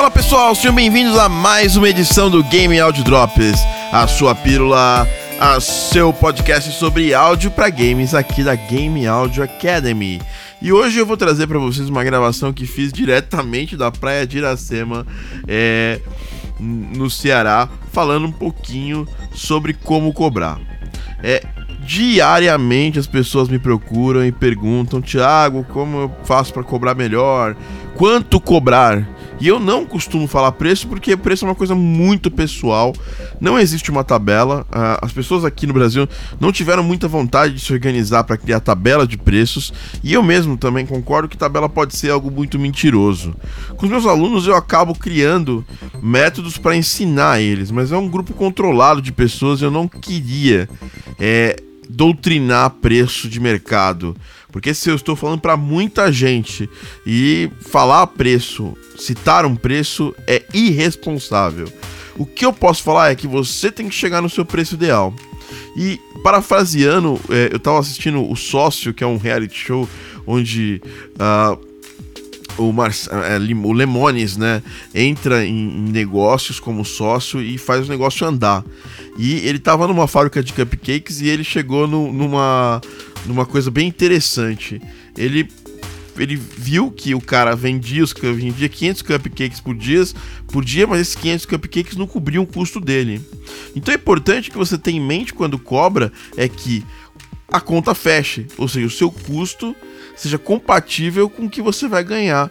Fala pessoal, sejam bem-vindos a mais uma edição do Game Audio Drops, a sua pílula, a seu podcast sobre áudio para games aqui da Game Audio Academy. E hoje eu vou trazer para vocês uma gravação que fiz diretamente da praia de Iracema, é, no Ceará, falando um pouquinho sobre como cobrar. É, diariamente as pessoas me procuram e perguntam: Tiago, como eu faço para cobrar melhor? Quanto cobrar? E eu não costumo falar preço porque preço é uma coisa muito pessoal. Não existe uma tabela. Uh, as pessoas aqui no Brasil não tiveram muita vontade de se organizar para criar tabela de preços. E eu mesmo também concordo que tabela pode ser algo muito mentiroso. Com os meus alunos eu acabo criando métodos para ensinar eles, mas é um grupo controlado de pessoas. Eu não queria é, doutrinar preço de mercado. Porque se eu estou falando para muita gente e falar preço citar um preço é irresponsável. O que eu posso falar é que você tem que chegar no seu preço ideal. E parafraseando, é, eu estava assistindo O Sócio, que é um reality show onde uh, o, Mar é, o Lemones né, entra em, negócios como sócio e faz o negócio andar. E ele estava numa fábrica de cupcakes e ele chegou no, numa, numa coisa bem interessante. Ele ele viu que o cara vendia, os, vendia 500 cupcakes por dia, por dia, mas esses 500 cupcakes não cobriam o custo dele. Então é importante que você tenha em mente quando cobra é que a conta feche, ou seja, o seu custo seja compatível com o que você vai ganhar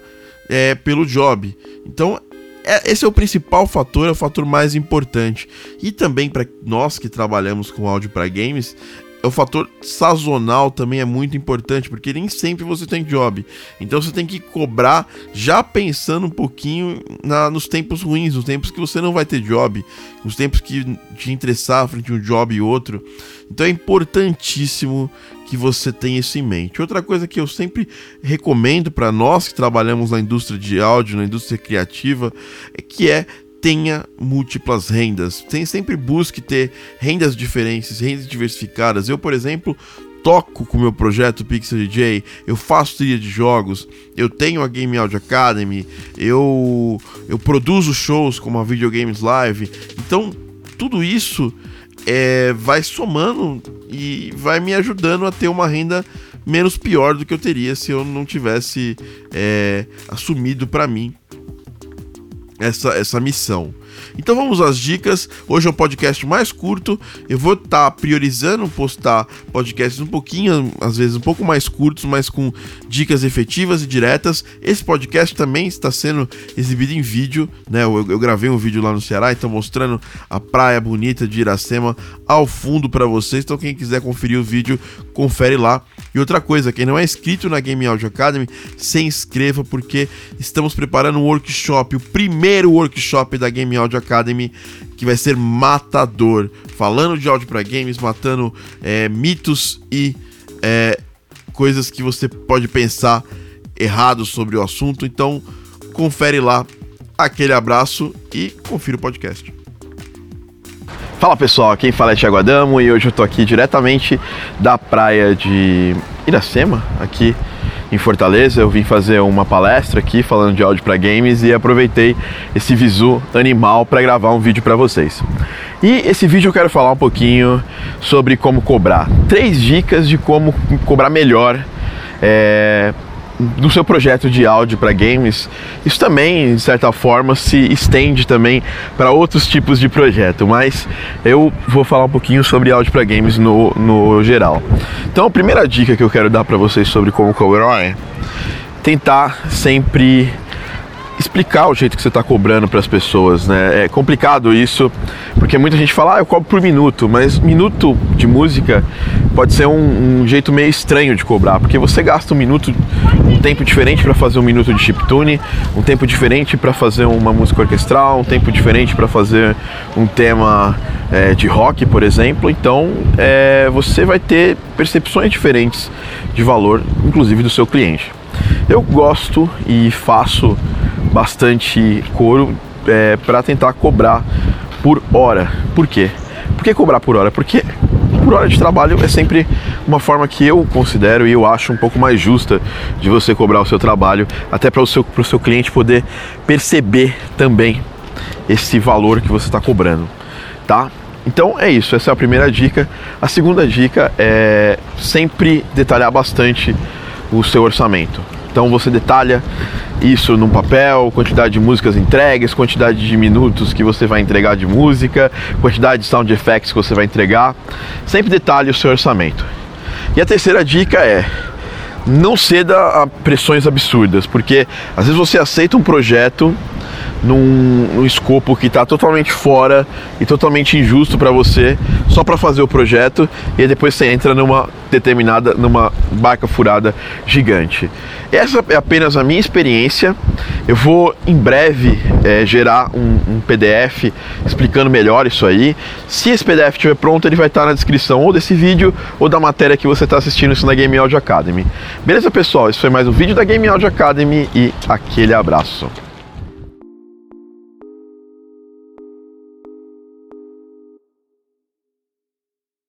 é, pelo job. Então é, esse é o principal fator, é o fator mais importante. E também para nós que trabalhamos com áudio para games, o fator sazonal também é muito importante, porque nem sempre você tem job. Então você tem que cobrar já pensando um pouquinho na, nos tempos ruins, nos tempos que você não vai ter job, os tempos que te interessar frente a um job e outro. Então é importantíssimo que você tenha isso em mente. Outra coisa que eu sempre recomendo para nós que trabalhamos na indústria de áudio, na indústria criativa, é que é tenha múltiplas rendas. Sempre busque ter rendas diferentes, rendas diversificadas. Eu, por exemplo, toco com o meu projeto Pixel DJ, eu faço trilha de jogos, eu tenho a Game Audio Academy, eu, eu produzo shows como a Video Games Live. Então, tudo isso é, vai somando e vai me ajudando a ter uma renda menos pior do que eu teria se eu não tivesse é, assumido para mim essa, essa missão. Então vamos às dicas. Hoje é um podcast mais curto. Eu vou estar tá priorizando postar podcasts um pouquinho, às vezes um pouco mais curtos, mas com dicas efetivas e diretas. Esse podcast também está sendo exibido em vídeo, né? Eu, eu gravei um vídeo lá no Ceará, então mostrando a praia bonita de Iracema ao fundo para vocês. Então quem quiser conferir o vídeo, confere lá. E outra coisa, quem não é inscrito na Game Audio Academy, se inscreva porque estamos preparando um workshop, o primeiro workshop da Game Audio Academy, que vai ser matador, falando de áudio para games, matando é, mitos e é, coisas que você pode pensar errado sobre o assunto. Então, confere lá. Aquele abraço e confira o podcast. Fala pessoal, quem fala é Thiago Adamo e hoje eu tô aqui diretamente da praia de Iracema, aqui em Fortaleza. Eu vim fazer uma palestra aqui falando de áudio para games e aproveitei esse visu animal para gravar um vídeo para vocês. E esse vídeo eu quero falar um pouquinho sobre como cobrar. Três dicas de como cobrar melhor é, do seu projeto de áudio para games, isso também, de certa forma, se estende também para outros tipos de projeto, mas eu vou falar um pouquinho sobre áudio para games no, no geral. Então, a primeira dica que eu quero dar para vocês sobre como cobrar é tentar sempre explicar o jeito que você está cobrando para as pessoas, né? É complicado isso, porque muita gente fala, ah, eu cobro por minuto, mas minuto de música pode ser um, um jeito meio estranho de cobrar, porque você gasta um minuto, um tempo diferente para fazer um minuto de chiptune, um tempo diferente para fazer uma música orquestral, um tempo diferente para fazer um tema é, de rock, por exemplo. Então, é, você vai ter percepções diferentes de valor, inclusive do seu cliente. Eu gosto e faço bastante couro é, para tentar cobrar por hora. Por quê? Por que cobrar por hora? Porque por hora de trabalho é sempre uma forma que eu considero e eu acho um pouco mais justa de você cobrar o seu trabalho, até para o seu, seu cliente poder perceber também esse valor que você está cobrando, tá? Então é isso, essa é a primeira dica. A segunda dica é sempre detalhar bastante o seu orçamento. Então você detalha isso num papel, quantidade de músicas entregues, quantidade de minutos que você vai entregar de música, quantidade de sound effects que você vai entregar. Sempre detalhe o seu orçamento. E a terceira dica é não ceda a pressões absurdas, porque às vezes você aceita um projeto num, num escopo que está totalmente fora e totalmente injusto para você, só para fazer o projeto e depois você entra numa determinada, numa barca furada gigante. Essa é apenas a minha experiência. Eu vou em breve é, gerar um, um, PDF explicando melhor isso aí. Se esse PDF estiver pronto, ele vai estar na descrição ou desse vídeo ou da matéria que você está assistindo isso na Game Audio Academy. Beleza, pessoal? Esse foi mais um vídeo da Game Audio Academy e aquele abraço.